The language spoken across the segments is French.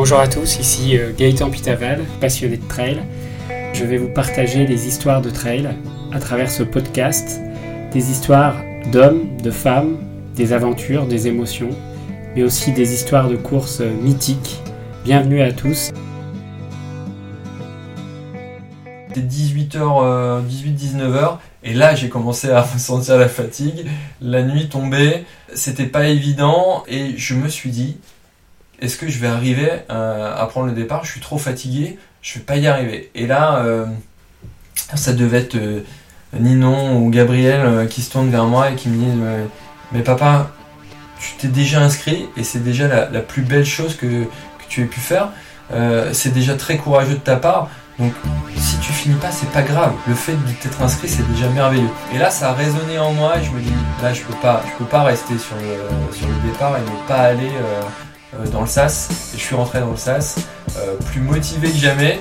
Bonjour à tous, ici euh, Gaëtan Pitaval, passionné de trail. Je vais vous partager les histoires de trail à travers ce podcast, des histoires d'hommes, de femmes, des aventures, des émotions, mais aussi des histoires de courses mythiques. Bienvenue à tous. C'était 18h, 18-19h, et là j'ai commencé à ressentir la fatigue. La nuit tombait, c'était pas évident, et je me suis dit, est-ce que je vais arriver euh, à prendre le départ? Je suis trop fatigué, je vais pas y arriver. Et là, euh, ça devait être euh, Ninon ou Gabriel qui se tourne vers moi et qui me dit Mais papa, tu t'es déjà inscrit et c'est déjà la, plus belle chose que, tu aies pu faire. c'est déjà très courageux de ta part. Donc si tu finis pas, c'est pas grave. Le fait de t'être inscrit, c'est déjà merveilleux. Et là, ça a résonné en moi et je me dis là, je peux pas, je peux pas rester sur le, départ et ne pas aller dans le SAS. Et je suis rentré dans le SAS, euh, plus motivé que jamais.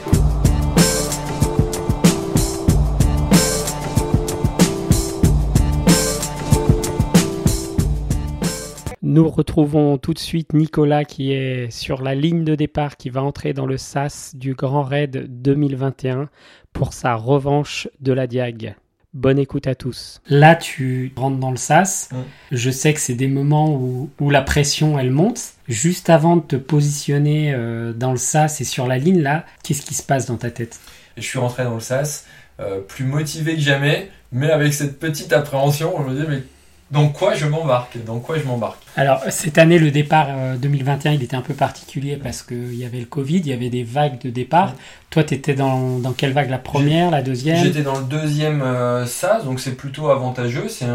Nous retrouvons tout de suite Nicolas qui est sur la ligne de départ, qui va entrer dans le SAS du Grand Raid 2021 pour sa revanche de la Diag. Bonne écoute à tous. Là, tu rentres dans le sas. Je sais que c'est des moments où, la pression, elle monte. Juste avant de te positionner euh, dans le sas et sur la ligne, là, qu'est-ce qui se passe dans ta tête? Je suis rentré dans le sas, euh, plus motivé que jamais, mais avec cette petite appréhension. Je me dis, mais dans quoi je m'embarque? Dans quoi je m'embarque? Alors, cette année, le départ 2021, euh, il était un peu particulier parce qu'il y avait le Covid, il y avait des vagues de départ. Toi, tu étais dans, dans, quelle vague? La première, la deuxième? J'étais dans le deuxième euh, SAS, donc c'est plutôt avantageux. C'est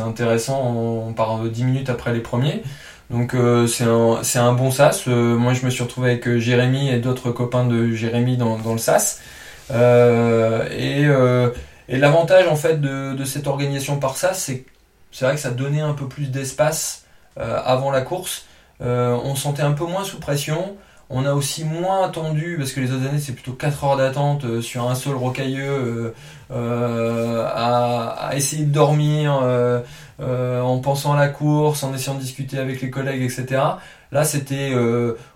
intéressant, on part 10 minutes après les premiers. Donc euh, c'est un, bon SAS. moi, je me suis retrouvé avec Jérémy et d'autres copains de Jérémy dans, dans le SAS. et l'avantage en fait de, cette organisation par ça, c'est c'est vrai que ça donnait un peu plus d'espace euh, avant la course. Euh, on sentait un peu moins sous pression. On a aussi moins attendu, parce que les autres années c'est plutôt 4 heures d'attente euh, sur un sol rocailleux, à, essayer de dormir en pensant à la course, en essayant de discuter avec les collègues, etc. Là c'était,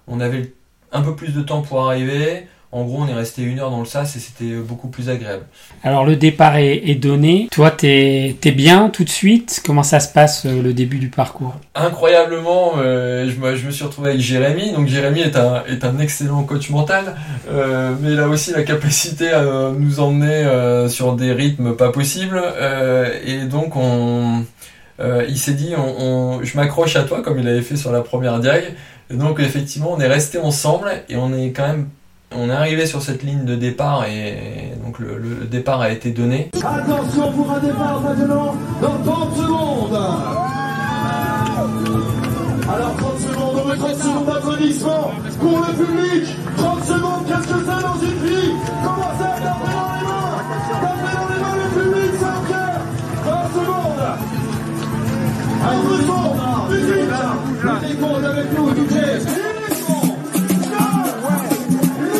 on avait un peu plus de temps pour arriver. En gros, on est resté une heure dans le sas et c'était beaucoup plus agréable. Alors le départ est, donné. Toi, t'es es bien tout de suite? Comment ça se passe euh, le début du parcours? Incroyablement, euh, je, me, je, me suis retrouvé avec Jérémy. Donc Jérémy est un, est un excellent coach mental, euh, mais il a aussi la capacité à nous emmener sur des rythmes pas possibles. et donc on, il s'est dit, on, je m'accroche à toi comme il avait fait sur la première diag. Et donc effectivement, on est resté ensemble et on est quand même on est arrivé sur cette ligne de départ et donc le, départ a été donné. Attention pour un départ maintenant dans 30 secondes. Alors 30 secondes, on met 30 secondes d'applaudissements pour le public. 30 secondes, qu'est-ce que ça dans une vie? Commencez à taper dans les mains? Taper dans les mains le public, c'est un cœur. 20 secondes. Peu de son Musique Musique avec nous, DJ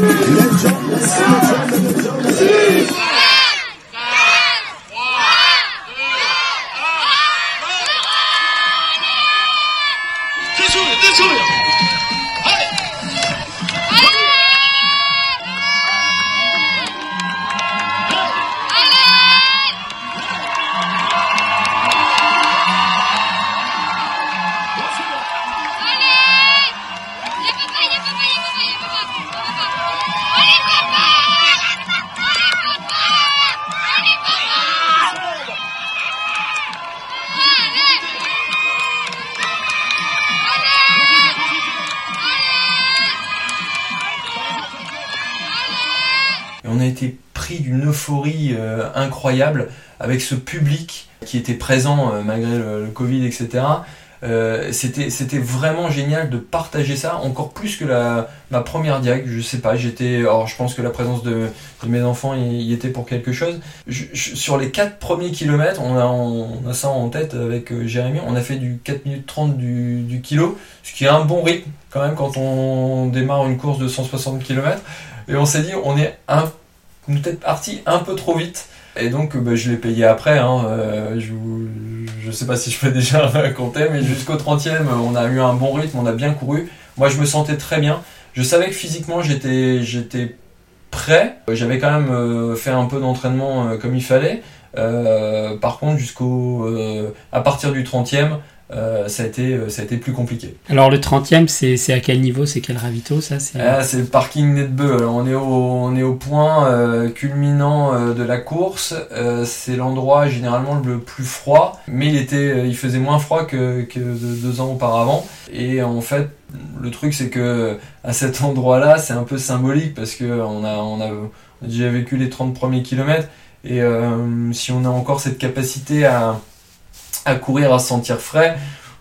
人生不是竞技 incroyable avec ce public qui était présent euh, malgré le, Covid, etc. Euh, c'était vraiment génial de partager ça encore plus que la ma première diag je sais pas j'étais alors je pense que la présence de, mes enfants y, était pour quelque chose sur les 4 premiers kilomètres on a on a ça en tête avec Jérémy on a fait du 4 minutes 30 du, du kilo ce qui est un bon rythme quand même quand on démarre une course de 160 km et on s'est dit on est un peut-être parti un peu trop vite. Et donc, bah, je l'ai payé après. Hein. Euh, je, je sais pas si je peux déjà raconter, mais jusqu'au 30e, on a eu un bon rythme, on a bien couru. Moi, je me sentais très bien. Je savais que physiquement, j'étais, prêt. J'avais quand même euh, fait un peu d'entraînement euh, comme il fallait. Par contre, jusqu'au, à partir du 30e, euh, ça, a été, euh, ça a été plus compliqué. Alors le 30e, c'est à quel niveau? C'est quel ravito ça? C'est... Ah, le parking Netbeu. Alors, on est au, on est au point euh, culminant euh, de la course. C'est l'endroit généralement le plus froid, mais il était, il faisait moins froid que, que de- deux ans auparavant. Et en fait, le truc c'est que à cet endroit-là, c'est un peu symbolique parce que on a, on a, on a déjà vécu les 30 premiers kilomètres et si on a encore cette capacité à, à courir, à se sentir frais,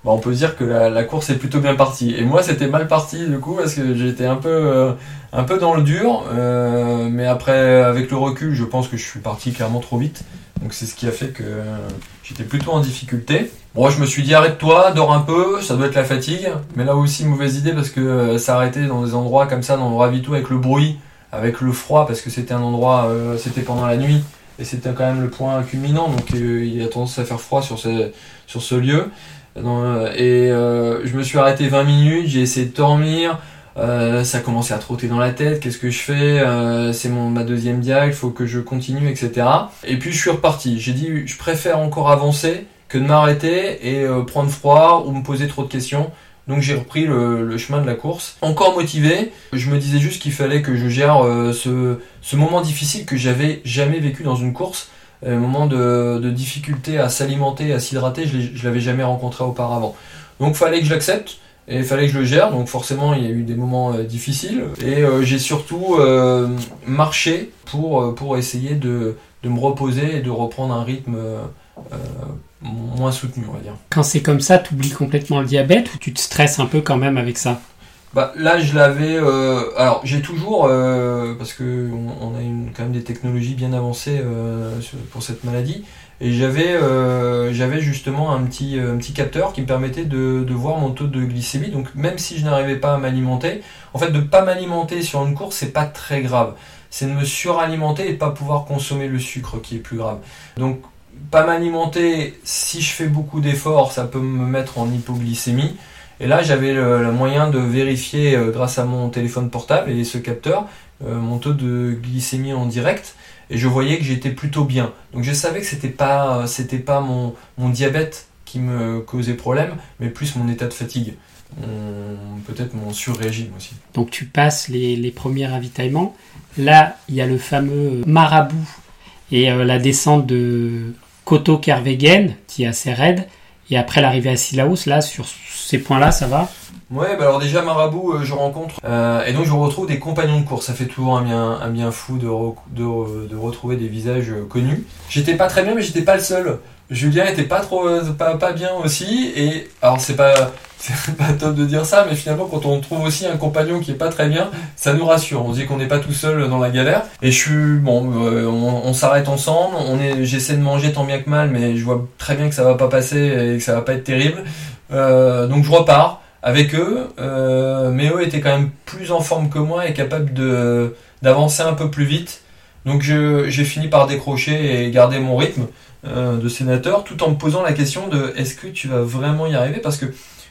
bah, on peut dire que la, course est plutôt bien partie. Et moi, c'était mal parti du coup parce que j'étais un peu, euh, un peu dans le dur. euh, mais après, avec le recul, je pense que je suis parti clairement trop vite. Donc c'est ce qui a fait que euh, j'étais plutôt en difficulté. Bon, je me suis dit arrête-toi, dors un peu, ça doit être la fatigue. Mais là aussi, mauvaise idée parce que s'arrêter dans des endroits comme ça, dans le ravito avec le bruit, avec le froid, parce que c'était un endroit, c'était pendant la nuit. Et c'était quand même le point culminant, donc euh, il a tendance à faire froid sur ce, sur ce lieu. Euh, et euh, je me suis arrêté 20 minutes, j'ai essayé de dormir, ça commençait à trotter dans la tête, qu'est-ce que je fais? C'est mon ma deuxième diag, il faut que je continue, etc. Et puis je suis reparti. J'ai dit, je préfère encore avancer que de m'arrêter et prendre froid ou me poser trop de questions. Donc j'ai repris le, le chemin de la course. Encore motivé, je me disais juste qu'il fallait que je gère euh, ce, ce moment difficile que j'avais jamais vécu dans une course. Un moment de, de difficulté à s'alimenter, à s'hydrater, je l'avais jamais rencontré auparavant. Donc fallait que je l'accepte et il fallait que je le gère. Donc forcément il y a eu des moments euh, difficiles et euh, j'ai surtout euh, marché pour, euh, pour essayer de, de me reposer et de reprendre un rythme euh, euh, moins soutenu on va dire. Quand c'est comme ça, tu oublies complètement le diabète ou tu te stresses un peu quand même avec ça? Bah, là, je l'avais. euh, alors, j'ai toujours, euh, parce que on, on a une, quand même des technologies bien avancées euh, pour cette maladie, et j'avais, j'avais justement un petit, un petit capteur qui me permettait de, de voir mon taux de glycémie. Donc, même si je n'arrivais pas à m'alimenter, en fait, de pas m'alimenter sur une course, c'est pas très grave. C'est de me suralimenter et de pas pouvoir consommer le sucre qui est plus grave. Donc, pas m'alimenter, si je fais beaucoup d'efforts, ça peut me mettre en hypoglycémie. Et là, j'avais le, moyen de vérifier euh, grâce à mon téléphone portable et ce capteur euh, mon taux de glycémie en direct et je voyais que j'étais plutôt bien. Donc je savais que c'était pas euh, pas mon, mon diabète qui me causait problème, mais plus mon état de fatigue. Peut-être mon surrégime aussi. Donc tu passes les, les premiers ravitaillements. Là, il y a le fameux marabout et la descente de Koto Kervegen qui est assez raide. Et après l'arrivée à Silaos, là, sur ces points-là, ça va? Ouais, bah alors déjà Marabout, euh, je rencontre euh, et donc je retrouve des compagnons de course. Ça fait toujours un bien, un bien fou de, de, retrouver des visages euh, connus. J'étais pas très bien, mais j'étais pas le seul. Julien était pas trop, pas, pas bien aussi. Et alors c'est pas, c'est pas top de dire ça, mais finalement quand on trouve aussi un compagnon qui est pas très bien, ça nous rassure. On se dit qu'on n'est pas tout seul dans la galère. Et je suis bon, euh, on, s'arrête ensemble. On est, j'essaie de manger tant bien que mal, mais je vois très bien que ça va pas passer et que ça va pas être terrible. Euh, donc je repars avec eux. Euh, mais eux étaient quand même plus en forme que moi et capables de d'avancer un peu plus vite. Donc j'ai fini par décrocher et garder mon rythme de sénateur, tout en me posant la question de est-ce que tu vas vraiment y arriver? Parce que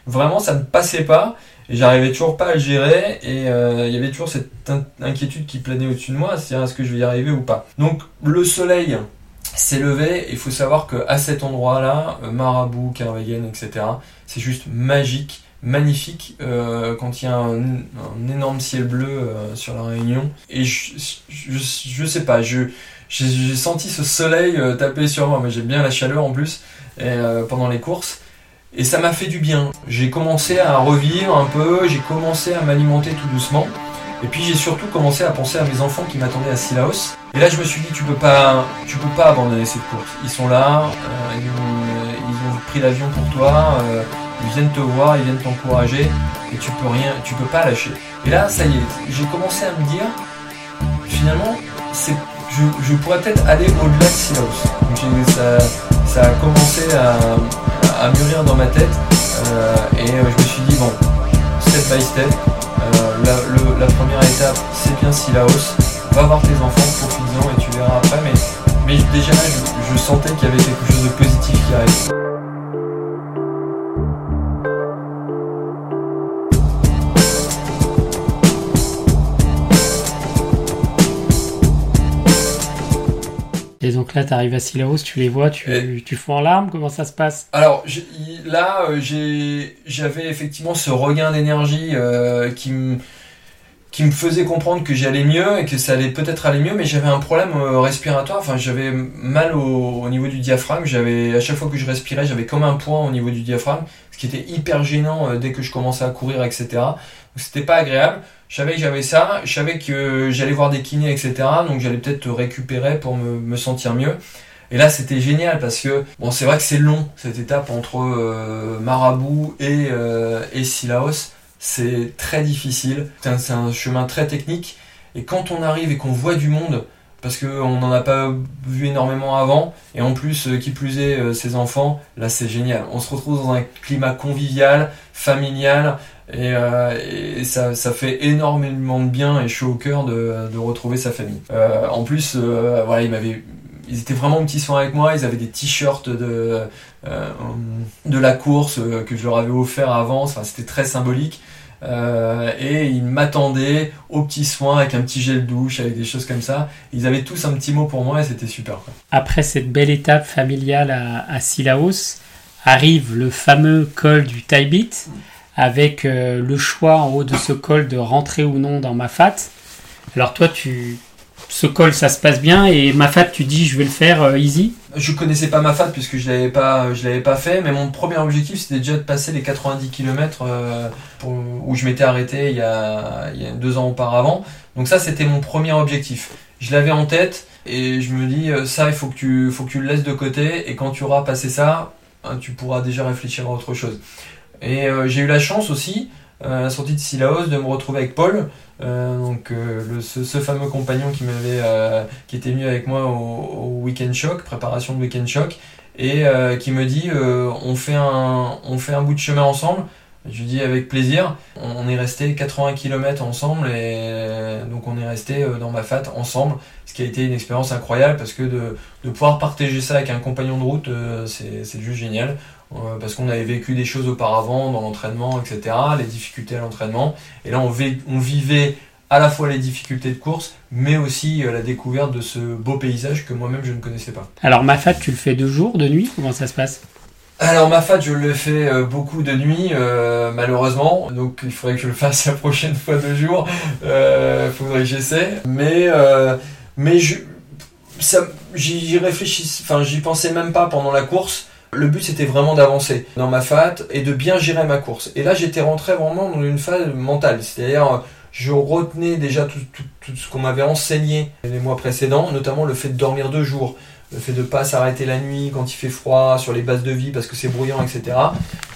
vraiment ça ne passait pas et j'arrivais toujours pas à le gérer et euh, il y avait toujours cette in- inquiétude qui planait au-dessus de moi, c'est-à-dire est-ce que je vais y arriver ou pas. Donc le soleil s'est levé il faut savoir que à cet endroit-là, euh, Marabout, Kervegen, etc., c'est juste magique, magnifique euh, quand il y a un, énorme ciel bleu sur la Réunion. Et je, je, sais pas, j'ai senti ce soleil taper sur moi, mais j'aime bien la chaleur en plus et, pendant les courses. Et ça m'a fait du bien. J'ai commencé à revivre un peu, j'ai commencé à m'alimenter tout doucement. Et puis j'ai surtout commencé à penser à mes enfants qui m'attendaient à Silaos. Et là je me suis dit tu peux pas, tu peux pas abandonner cette course. Ils sont là, euh, ils, ont, ils ont pris l'avion pour toi, euh, ils viennent te voir, ils viennent t'encourager et tu peux rien, tu peux pas lâcher. Et là ça y est, j'ai commencé à me dire finalement je, pourrais peut-être aller au-delà de ça, ça a commencé à, à mûrir dans ma tête euh, et euh, je me suis dit bon step by step. Euh, la, la première étape, c'est bien Silaos. Va voir tes enfants, profites-en et tu verras après. Mais, mais déjà je, je sentais qu'il y avait quelque chose de positif qui arrivait. Donc là, tu arrives à Silaos, tu les vois, tu, Et- tu fonds en larmes, comment ça se passe? Alors là, euh, j'avais effectivement ce regain d'énergie euh, qui me qui me faisait comprendre que j'allais mieux et que ça allait peut-être aller mieux, mais j'avais un problème euh, respiratoire. Enfin, j'avais mal au, au niveau du diaphragme. J'avais à chaque fois que je respirais, j'avais comme un point au niveau du diaphragme, ce qui était hyper gênant euh, dès que je commençais à courir, etc. Donc c'était pas agréable. Je savais que j'avais ça. Je savais que j'allais voir des kinés, etc. Donc j'allais peut-être récupérer pour me, sentir mieux. Et là, c'était génial parce que bon, c'est vrai que c'est long cette étape entre euh, Marabout et euh, Silaos. C'est très difficile. C'est un, un chemin très technique. Et quand on arrive et qu'on voit du monde, parce qu'on n'en a pas vu énormément avant, et en plus, euh, qui plus est, euh, ses enfants, là c'est génial. On se retrouve dans un climat convivial, familial, et, euh, et ça, ça fait énormément de bien et chaud au cœur de, de retrouver sa famille. Euh, en plus, euh, voilà, il m'avait ils étaient vraiment petits soins avec moi, ils avaient des t-shirts de, euh, de la course euh, que je leur avais offert avant, enfin, c'était très symbolique. Euh, et ils m'attendaient aux petits soins avec un petit gel douche, avec des choses comme ça. Ils avaient tous un petit mot pour moi et c'était super. Après cette belle étape familiale à, à Silaos, arrive le fameux col du Taibit, avec euh, le choix en haut de ce col de rentrer ou non dans Mafat. Alors toi, tu, ce col, ça se passe bien, et Mafat, tu dis, je vais le faire euh, easy. Je connaissais pas ma fat puisque je l'avais pas, je l'avais pas fait, mais mon premier objectif c'était déjà de passer les 90 km où je m'étais arrêté il y, a, deux ans auparavant. Donc ça c'était mon premier objectif. Je l'avais en tête et je me dis euh, ça il faut que tu, faut que tu le laisses de côté et quand tu auras passé ça, hein, tu pourras déjà réfléchir à autre chose. Et euh, j'ai eu la chance aussi euh, à la sortie de Silaos de me retrouver avec Paul, euh, donc ce, fameux compagnon qui m'avait, qui était venu avec moi au, au Weekend Shock, préparation de Weekend Shock, et qui me dit on fait un, on fait un bout de chemin ensemble. Je lui dis avec plaisir. On, est resté 80 km ensemble et donc on est resté dans ma fat ensemble, ce qui a été une expérience incroyable parce que de, de pouvoir partager ça avec un compagnon de route, c'est juste génial. Euh, parce qu'on avait vécu des choses auparavant dans l'entraînement, etc., les difficultés à l'entraînement. Et là, on, vi- on vivait à la fois les difficultés de course, mais aussi euh, la découverte de ce beau paysage que moi-même je ne connaissais pas. Alors Mafat, tu le fais de jour, de nuit? Comment ça se passe? Alors ma fat, je le fais euh, beaucoup de nuit, euh, malheureusement. Donc il faudrait que je le fasse la prochaine fois de jour. Euh, faudrait que j'essaie. Mais euh, mais je ça j'y j'y réfléchis. Enfin j'y pensais même pas pendant la course. Le but c'était vraiment d'avancer dans ma fat et de bien gérer ma course. Et là j'étais rentré vraiment dans une phase mentale, c'est-à-dire je retenais déjà tout, tout, ce qu'on m'avait enseigné les mois précédents, notamment le fait de dormir deux jours, le fait de pas s'arrêter la nuit quand il fait froid sur les bases de vie parce que c'est bruyant, etc.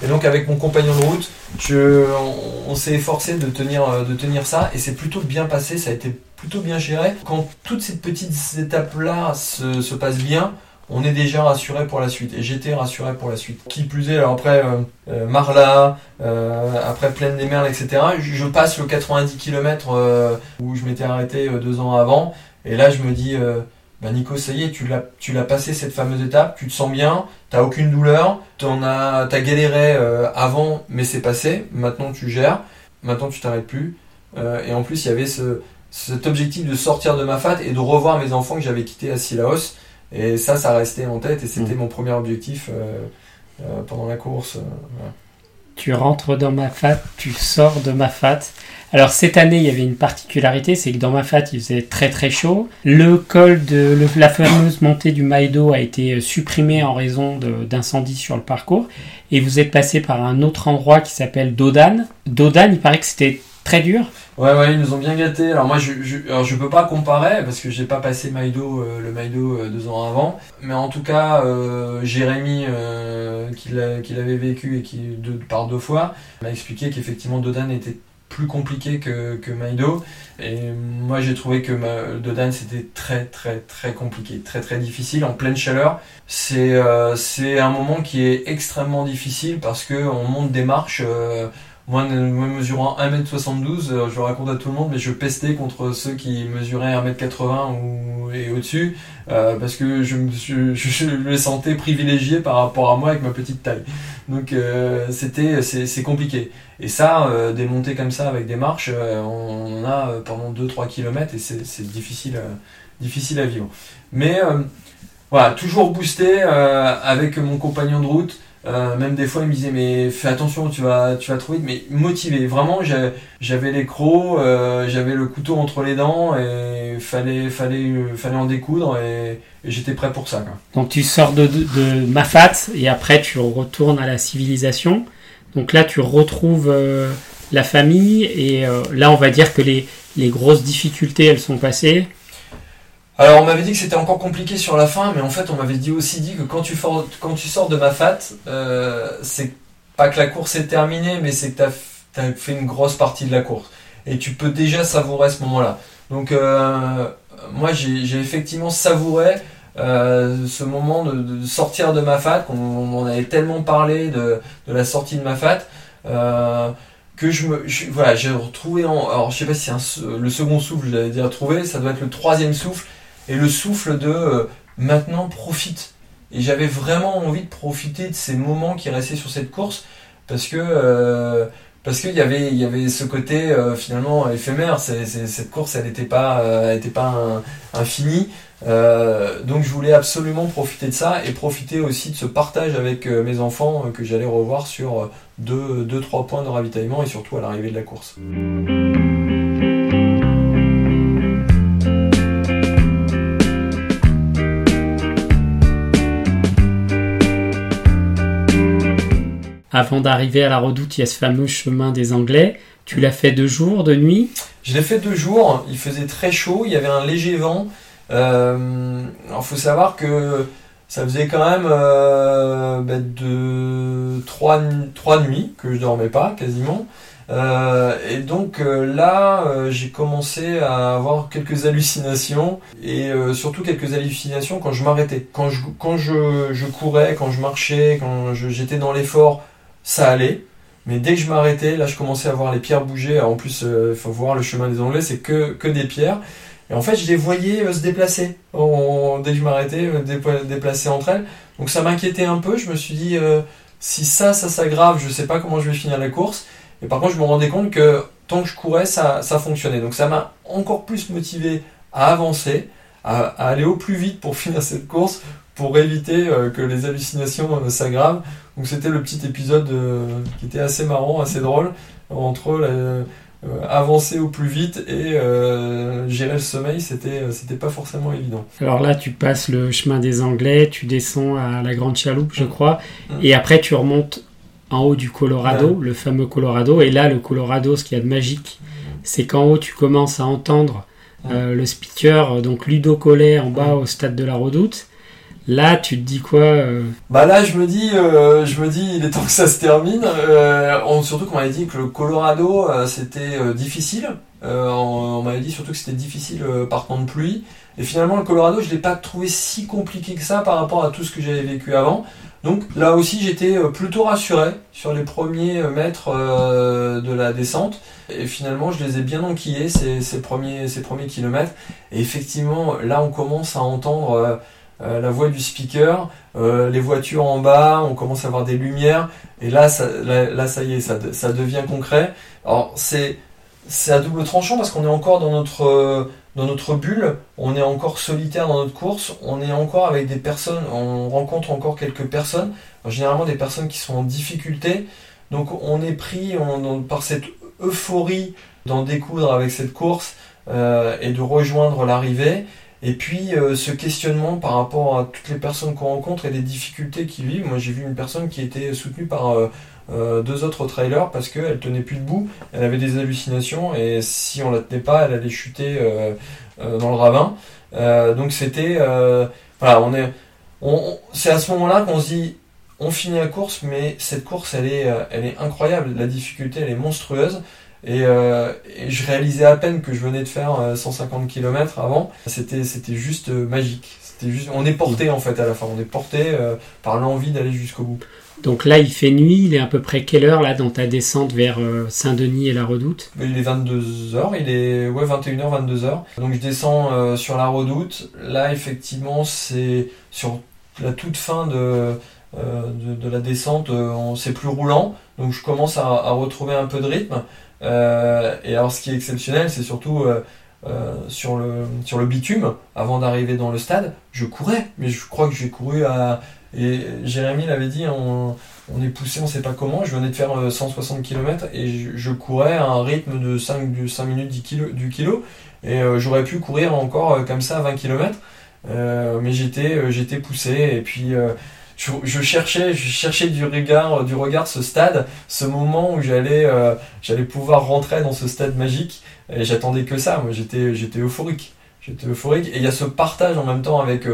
Et donc avec mon compagnon de route, on, s'est efforcé de tenir, de tenir ça et c'est plutôt bien passé, ça a été plutôt bien géré. Quand toutes ces petites étapes-là se passent bien, on est déjà rassuré pour la suite. Et j'étais rassuré pour la suite. Qui plus est, alors après euh, euh, Marla, euh, après Plaine des Merles, etc., je, passe le 90 km euh, où je m'étais arrêté euh, deux ans avant. Et là, je me dis, euh, bah Nico, ça y est, tu l'as, tu l'as passé cette fameuse étape, tu te sens bien, t'as aucune douleur, t'en as, t'as galéré avant, mais c'est passé. Maintenant, tu gères. Maintenant, tu t'arrêtes plus. Et en plus, il y avait ce, cet objectif de sortir de ma fat et de revoir mes enfants que j'avais quittés à Silaos. Et ça, ça restait en tête et c'était Mm. mon premier objectif euh, euh, pendant la course. euh, voilà. Tu rentres dans Mafat, tu sors de Mafat. Alors cette année, il y avait une particularité, c'est que dans Mafat, il faisait très très chaud. Le col de le- la fameuse montée du Maïdo a été supprimé en raison d'incendies sur le parcours. Et vous êtes passé par un autre endroit qui s'appelle Dodan. Dodan, il paraît que c'était très dur. Ouais, ouais, ils nous ont bien gâtés. Alors moi, je, je, alors, je peux pas comparer parce que j'ai pas passé Maïdo, euh, le Maïdo euh, deux ans avant. Mais en tout cas, euh, Jérémy, euh, qui qui l'avait vécu et qui deux, par deux fois, m'a expliqué qu'effectivement Dodan était plus compliqué que, que Maïdo. Et moi, j'ai trouvé que ma, Dodan c'était très très très compliqué, très très difficile en pleine chaleur. C'est euh, c'est un moment qui est extrêmement difficile parce que on monte des marches. Moi, mesurant 1m72, euh, je raconte à tout le monde, mais je pestais contre ceux qui mesuraient 1m80 ou, et au-dessus, euh, parce que je me, sentais privilégié par rapport à moi avec ma petite taille. Donc euh, c'était c'est compliqué. Et ça, des montées comme ça avec des marches, on en a pendant 2-3 km et c'est difficile, difficile à vivre. Mais voilà, toujours boosté avec mon compagnon de route. Euh, même des fois, il me disait mais fais attention, tu vas, tu vas trop vite, mais motivé. Vraiment, j'avais les crocs, euh, j'avais le couteau entre les dents et fallait, fallait, fallait en découdre et, et j'étais prêt pour ça. Quoi. Donc tu sors de, de, de Mafat et après tu retournes à la civilisation. Donc là tu retrouves euh, la famille et euh, là on va dire que les, les grosses difficultés elles sont passées. Alors on m'avait dit que c'était encore compliqué sur la fin, mais en fait on m'avait dit aussi dit que quand tu, quand tu sors de ma fat, euh, c'est pas que la course est terminée, mais c'est que tu as, fait une grosse partie de la course. Et tu peux déjà savourer ce moment-là. Donc euh, moi j'ai effectivement savouré euh, ce moment de, sortir de ma fat, qu'on on avait tellement parlé de, de la sortie de ma fat. que je me je- voilà j'ai retrouvé alors je sais pas si un le second souffle j'avais déjà trouvé ça doit être le troisième souffle et le souffle de euh, maintenant profite. Et j'avais vraiment envie de profiter de ces moments qui restaient sur cette course parce que euh, parce qu'il y avait il y avait ce côté euh, finalement éphémère. Cette course elle n'était pas elle était pas un- infinie. Donc je voulais absolument profiter de ça et profiter aussi de ce partage avec mes enfants que j'allais revoir sur euh, deux, deux points de ravitaillement et surtout à l'arrivée de la course. Avant d'arriver à la redoute, il y a ce fameux chemin des Anglais. Tu l'as fait de jour, de nuit? Je l'ai fait deux jours, il faisait très chaud, il y avait un léger vent. Euh, faut savoir que ça faisait quand même euh, bah, de trois, trois nuits que je dormais pas quasiment. Euh, et donc euh, là, euh, j'ai commencé à avoir quelques hallucinations et euh, surtout quelques hallucinations quand je m'arrêtais. Quand je, quand je, je courais, quand je marchais, quand j'étais dans l'effort, ça allait. Mais dès que je m'arrêtais, là, je commençais à voir les pierres bouger. En plus, il faut voir le chemin des Anglais, c'est que, que des pierres. Et en fait, je les voyais euh, se déplacer. Dès que je m'arrêtais, euh, dépo- déplacer entre elles. Donc ça m'inquiétait un peu. Je me suis dit, euh, si ça, ça s'aggrave, je sais pas comment je vais finir la course. Et par contre, je me rendais compte que tant que je courais, ça, ça fonctionnait. Donc ça m'a encore plus motivé à avancer, à, aller au plus vite pour finir cette course, pour éviter euh, que les hallucinations euh, s'aggravent. Donc c'était le petit épisode euh, qui était assez marrant, assez drôle, entre la- euh, avancer au plus vite et euh, gérer le sommeil, c'était euh, c'était pas forcément évident. Alors là, tu passes le chemin des Anglais, tu descends à la Grande Chaloupe, je Mm. crois, Mm. et après tu remontes en haut du Colorado, le fameux Colorado. Et là, le Colorado, ce qu'il y a de magique, c'est qu'en haut, tu commences à entendre euh, le speaker, euh, donc Ludo Collet, en bas Mm. au stade de la Redoute. Là, tu te dis quoi euh, Bah là, je me dis, euh, je me dis, il est temps que ça se termine. Euh, on- surtout qu'on m'avait dit que le Colorado, euh, c'était difficile. On m'avait dit surtout que c'était difficile par temps de pluie. Et finalement, le Colorado, je l'ai pas trouvé si compliqué que ça par rapport à tout ce que j'avais vécu avant. Donc là aussi, j'étais plutôt rassuré sur les premiers mètres de la descente. Et finalement, je les ai bien enquillés ces, ces premiers, ces premiers kilomètres. Et effectivement, là, on commence à entendre euh, la voix du speaker, euh, les voitures en bas, on commence à avoir des lumières. Et là, ça, là, ça y est, ça, de- ça devient concret. Alors, c'est c'est à double tranchant parce qu'on est encore dans notre, euh, dans notre bulle, on est encore solitaire dans notre course, on est encore avec des personnes, on rencontre encore quelques personnes, généralement des personnes qui sont en difficulté. Donc on est pris par cette euphorie d'en découdre avec cette course et de rejoindre l'arrivée. Et puis euh, ce questionnement par rapport à toutes les personnes qu'on rencontre et des difficultés qu'ils vivent. Moi j'ai vu une personne qui était soutenue par euh, euh, deux autres trailers parce qu'elle tenait plus debout, elle avait des hallucinations et si on la tenait pas, elle allait chuter dans le ravin. Donc c'était voilà, on est on, c'est à ce moment-là qu'on se dit on finit la course, mais cette course elle est elle est incroyable, la difficulté elle est monstrueuse. Et, euh, et je réalisais à peine que je venais de faire euh, 150 km avant. C'était c'était juste euh, magique. C'était juste, on est porté en fait à la fin. On est porté euh, par l'envie d'aller jusqu'au bout. Donc là, il fait nuit, il est à peu près quelle heure là dans ta descente vers euh, Saint-Denis et la Redoute? Il est 22h, il est ouais 21h 22h. Donc je descends euh, sur la redoute. Là effectivement c'est sur la toute fin de euh, de, de la descente, euh, c'est plus roulant. Donc je commence à, à retrouver un peu de rythme. Euh, et alors ce qui est exceptionnel, c'est surtout euh, euh, sur, le, sur le bitume avant d'arriver dans le stade, je courais. Mais je crois que j'ai couru à. Et Jérémy l'avait dit, on, on est poussé, on sait pas comment. Je venais de faire 160 km et je, je courais à un rythme de 5, de 5 minutes 10 kilo, du kilo. Et euh, j'aurais pu courir encore euh, comme ça à 20 km. mais j'étais, j'étais poussé. Et puis je, je, cherchais, je cherchais du regard, du regard ce stade, ce moment où j'allais, j'allais pouvoir rentrer dans ce stade magique. Et j'attendais que ça. Moi, j'étais, j'étais euphorique. J'étais euphorique. Et il y a ce partage en même temps avec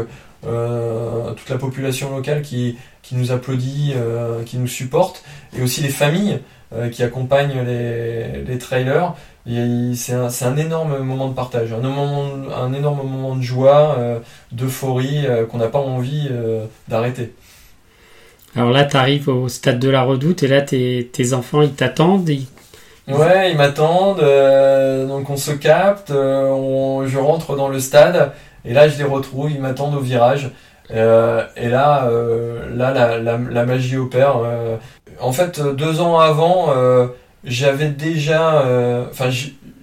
euh, toute la population locale qui, qui nous applaudit, euh, qui nous supporte, et aussi les familles euh, qui accompagnent les, les trailers. C'est un, un, énorme moment de partage, un, moment, un énorme moment de joie, d'euphorie qu'on n'a pas envie d'arrêter. Alors là, tu arrives au stade de la redoute et là, tes, tes enfants, ils t'attendent, Ouais, ils m'attendent, euh, donc on se capte, euh, je rentre dans le stade, et là je les retrouve, ils m'attendent au virage. Euh, et là, là la, magie opère. en fait, deux ans avant, j'avais déjà, enfin,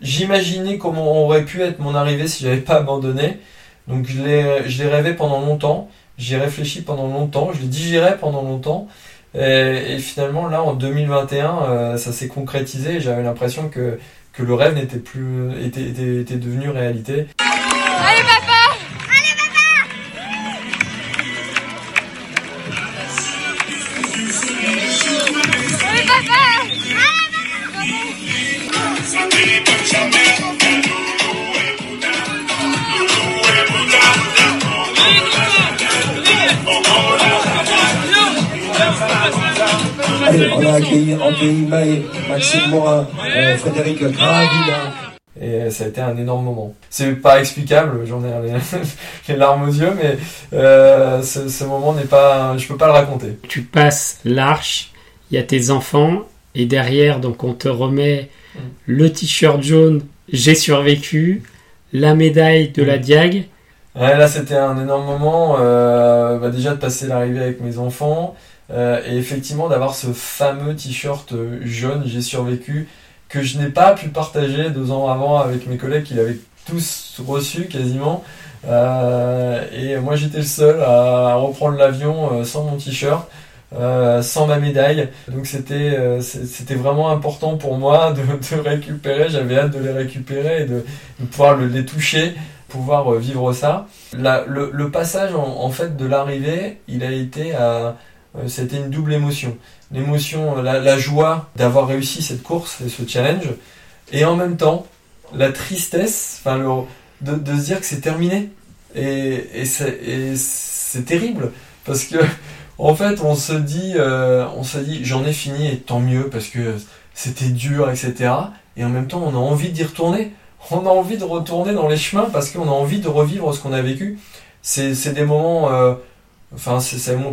j'imaginais comment aurait pu être mon arrivée si j'avais pas abandonné. Donc je l'ai rêvé pendant longtemps, j'y ai réfléchi pendant longtemps, je l'ai digéré pendant longtemps. Et, finalement, là, en 2021, euh, ça s'est concrétisé. J'avais l'impression que, que le rêve n'était plus, était, était, était devenu réalité. Allez, papa Allez, papa Allez, papa on a accueilli Maxime Morin, euh, Frédéric Et ça a été un énorme moment. C'est pas explicable, j'en ai les, larmes aux yeux, mais euh, ce, moment n'est pas, je peux pas le raconter. Tu passes l'arche, il y a tes enfants, et derrière, donc on te remet mm. le t-shirt jaune, j'ai survécu, la médaille de la mm. Diag. Ouais, là c'était un énorme moment, euh, bah, déjà de passer l'arrivée avec mes enfants, euh, et effectivement d'avoir ce fameux t-shirt euh, jaune, j'ai survécu, que je n'ai pas pu partager deux ans avant avec mes collègues qui l'avaient tous reçu quasiment. Euh, et moi j'étais le seul à reprendre l'avion sans mon t-shirt. sans ma médaille. Donc c'était c'était vraiment important pour moi de, récupérer. J'avais hâte de les récupérer et de, pouvoir le, les toucher, pouvoir vivre ça. Le, passage en, en fait de l'arrivée, il a été à c'était une double émotion. L'émotion, la, joie d'avoir réussi cette course et ce challenge, et en même temps, la tristesse, enfin, de, de, se dire que c'est terminé. Et, c'est terrible, parce que, en fait, on se dit, euh, on se dit, j'en ai fini et tant mieux, parce que c'était dur, etc. Et en même temps, on a envie d'y retourner. On a envie de retourner dans les chemins parce qu'on a envie de revivre ce qu'on a vécu. C'est des moments euh, Enfin,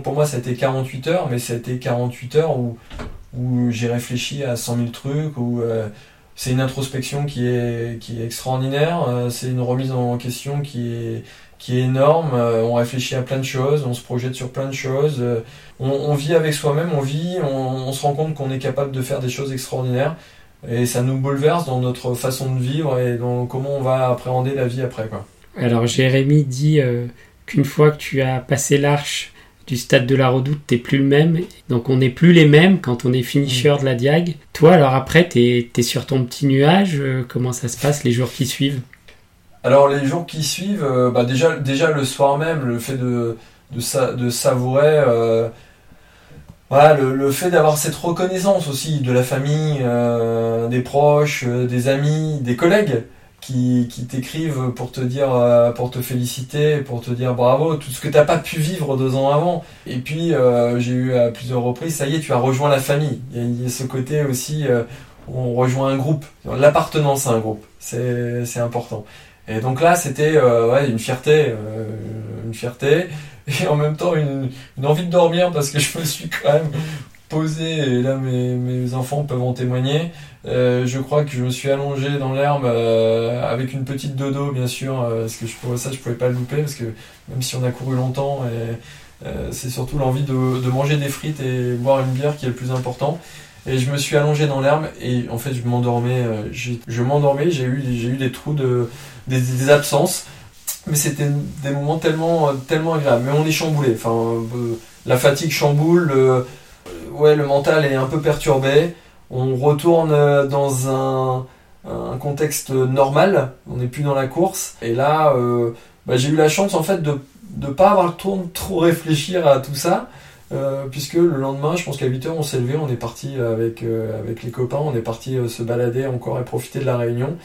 pour moi, ça a été 48 heures, mais ça a été 48 heures où, où j'ai réfléchi à 100 000 trucs, où euh, c'est une introspection qui est, qui est extraordinaire, euh, c'est une remise en question qui est, qui est énorme, euh, on réfléchit à plein de choses, on se projette sur plein de choses, on, on, vit avec soi-même, on vit, on, on se rend compte qu'on est capable de faire des choses extraordinaires, et ça nous bouleverse dans notre façon de vivre et dans comment on va appréhender la vie après. Quoi. Alors Jérémy dit qu'une fois que tu as passé l'arche du stade de la redoute, t'es plus le même. Donc on n'est plus les mêmes quand on est finisher de la Diag. Toi, alors après, t'es es sur ton petit nuage. Euh, comment ça se passe les jours qui suivent? Alors les jours qui suivent, euh, bah déjà, le soir même, le fait de, de, savourer... Euh, le, fait d'avoir cette reconnaissance aussi de la famille, des proches, des amis, des collègues, qui, qui t'écrivent pour te dire, euh, pour te féliciter, pour te dire bravo, tout ce que t'as pas pu vivre deux ans avant. Et puis euh, j'ai eu à plusieurs reprises, ça y est, tu as rejoint la famille. Il y a, ce côté aussi, euh, on rejoint un groupe, l'appartenance à un groupe, c'est c'est important. Et donc là, c'était ouais, une fierté, une fierté, et en même temps une, une envie de dormir parce que je me suis quand même posé, et là mes, mes enfants peuvent en témoigner. Euh, je crois que je me suis allongé dans l'herbe euh, avec une petite dodo, bien sûr, euh, parce que je ça, je pouvais pas le louper, parce que même si on a couru longtemps, c'est surtout l'envie de, de, manger des frites et boire une bière qui est le plus important. et je me suis allongé dans l'herbe et en fait je m'endormais, je m'endormais, j'ai eu, eu des trous de, des, absences, mais c'était des moments tellement, tellement agréables. Mais on est chamboulé, enfin la fatigue chamboule, le, ouais le mental est un peu perturbé. On retourne euh, dans un, contexte normal, on n'est plus dans la course et là euh, bah, j'ai eu la chance en fait de ne pas avoir le temps de trop réfléchir à tout ça. Euh, puisque le lendemain, je pense qu'à 8h, on s'est levé, on est parti avec, avec les copains, on est parti se balader encore et profiter de la réunion,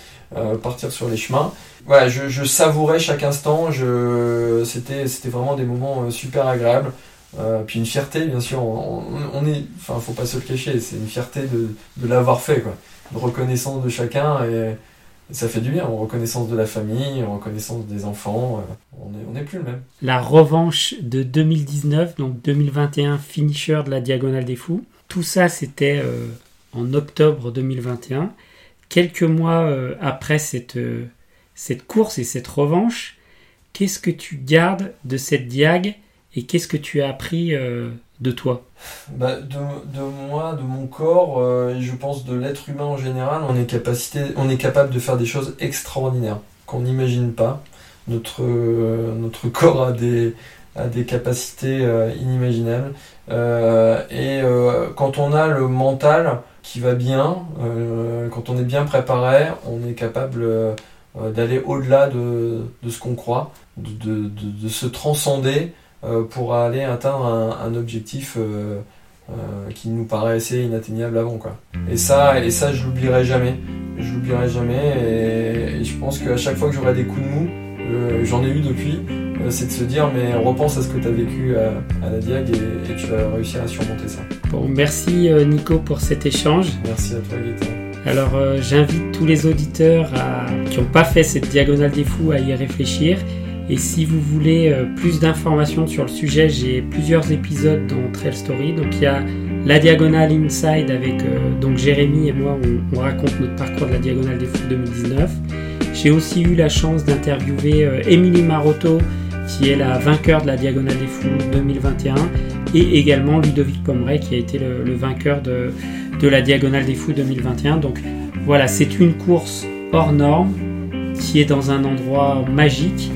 partir sur les chemins. Voilà, je, je savourais chaque instant, c'était, c'était vraiment des moments super agréables. Euh, puis une fierté, bien sûr, on, on- est, enfin, faut pas se le cacher, c'est une fierté de, l'avoir fait, quoi. Une reconnaissance de chacun et, ça fait du bien, en reconnaissance de la famille, en reconnaissance des enfants, euh, on n'est on plus le même. La revanche de 2019, donc 2021, finisher de la Diagonale des Fous. Tout ça, c'était euh, en octobre 2021. Quelques mois après cette, cette course et cette revanche, qu'est-ce que tu gardes de cette diag et qu'est-ce que tu as appris euh, de toi? Bah, de, de moi, de mon corps, euh, et je pense de l'être humain en général, on est, capable de faire des choses extraordinaires qu'on n'imagine pas. Notre, euh, notre corps a des, a des capacités euh, inimaginables. Euh, et euh, quand on a le mental qui va bien, euh, quand on est bien préparé, on est capable euh, euh, d'aller au-delà de, de ce qu'on croit, de, de, se transcender euh, pour aller atteindre un, un objectif euh, euh, qui nous paraissait inatteignable avant quoi. Et ça, et ça je l'oublierai jamais. Je l'oublierai jamais et, et je pense qu'à chaque fois que j'aurai des coups de mou, euh, j'en ai eu depuis, euh, c'est de se dire mais repense à ce que tu as vécu à, à la Diag et, et tu vas réussir à surmonter ça. Bon, merci euh, Nico pour cet échange. Merci à toi Gaëtan. Alors euh, j'invite tous les auditeurs à- qui n'ont pas fait cette diagonale des fous à y réfléchir. Et si vous voulez euh, plus d'informations sur le sujet, j'ai plusieurs épisodes dans Trail Story. Donc il y a la diagonale Inside avec euh, donc Jérémy et moi, on, on raconte notre parcours de la diagonale des fous 2019. J'ai aussi eu la chance d'interviewer euh, Émilie Marotto, qui est la vainqueur de la diagonale des fous 2021, et également Ludovic Pomeray, qui a été le, le vainqueur de, de la Diagonale des Fous 2021. Donc voilà, c'est une course hors norme qui est dans un endroit magique.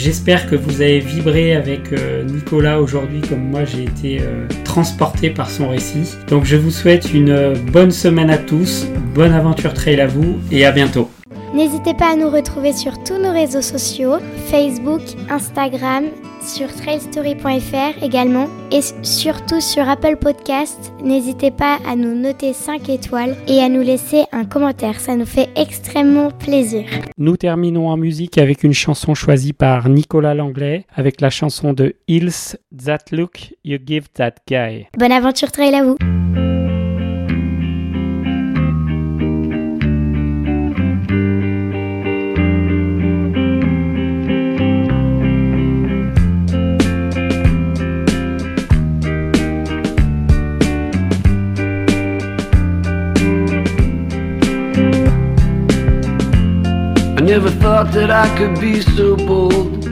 J'espère que vous avez vibré avec euh, Nicolas aujourd'hui comme moi j'ai été euh, transporté par son récit. Donc je vous souhaite une euh, bonne semaine à tous, bonne aventure trail à vous et à bientôt. N'hésitez pas à nous retrouver sur tous nos réseaux sociaux, Facebook, Instagram, sur trailstory.fr également et surtout sur Apple Podcast. N'hésitez pas à nous noter 5 étoiles et à nous laisser un commentaire, ça nous fait extrêmement plaisir. Nous terminons en musique avec une chanson choisie par Nicolas Langlais avec la chanson de Hills That Look You Give That Guy. Bonne aventure trail à vous thought that I could be so bold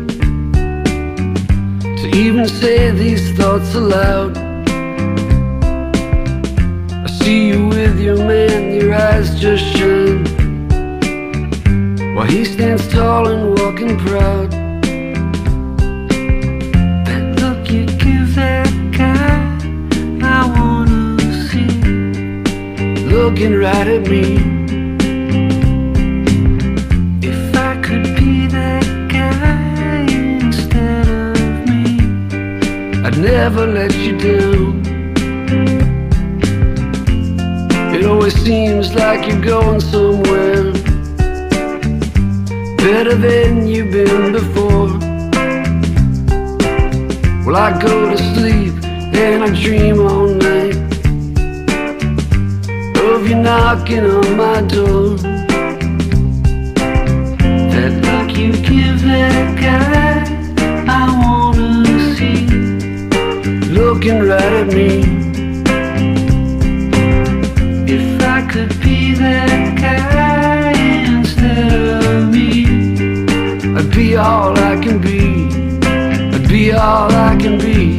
to even say these thoughts aloud. I see you with your man, your eyes just shine while he stands tall and walking proud. Look you give that guy, I wanna see, looking right at me. I'd never let you down. It always seems like you're going somewhere better than you've been before. Well, I go to sleep and I dream all night of you knocking on my door. That look you give that guy, looking right at me. If I could be that guy instead of me, I'd be all I can be. I'd be all I can be.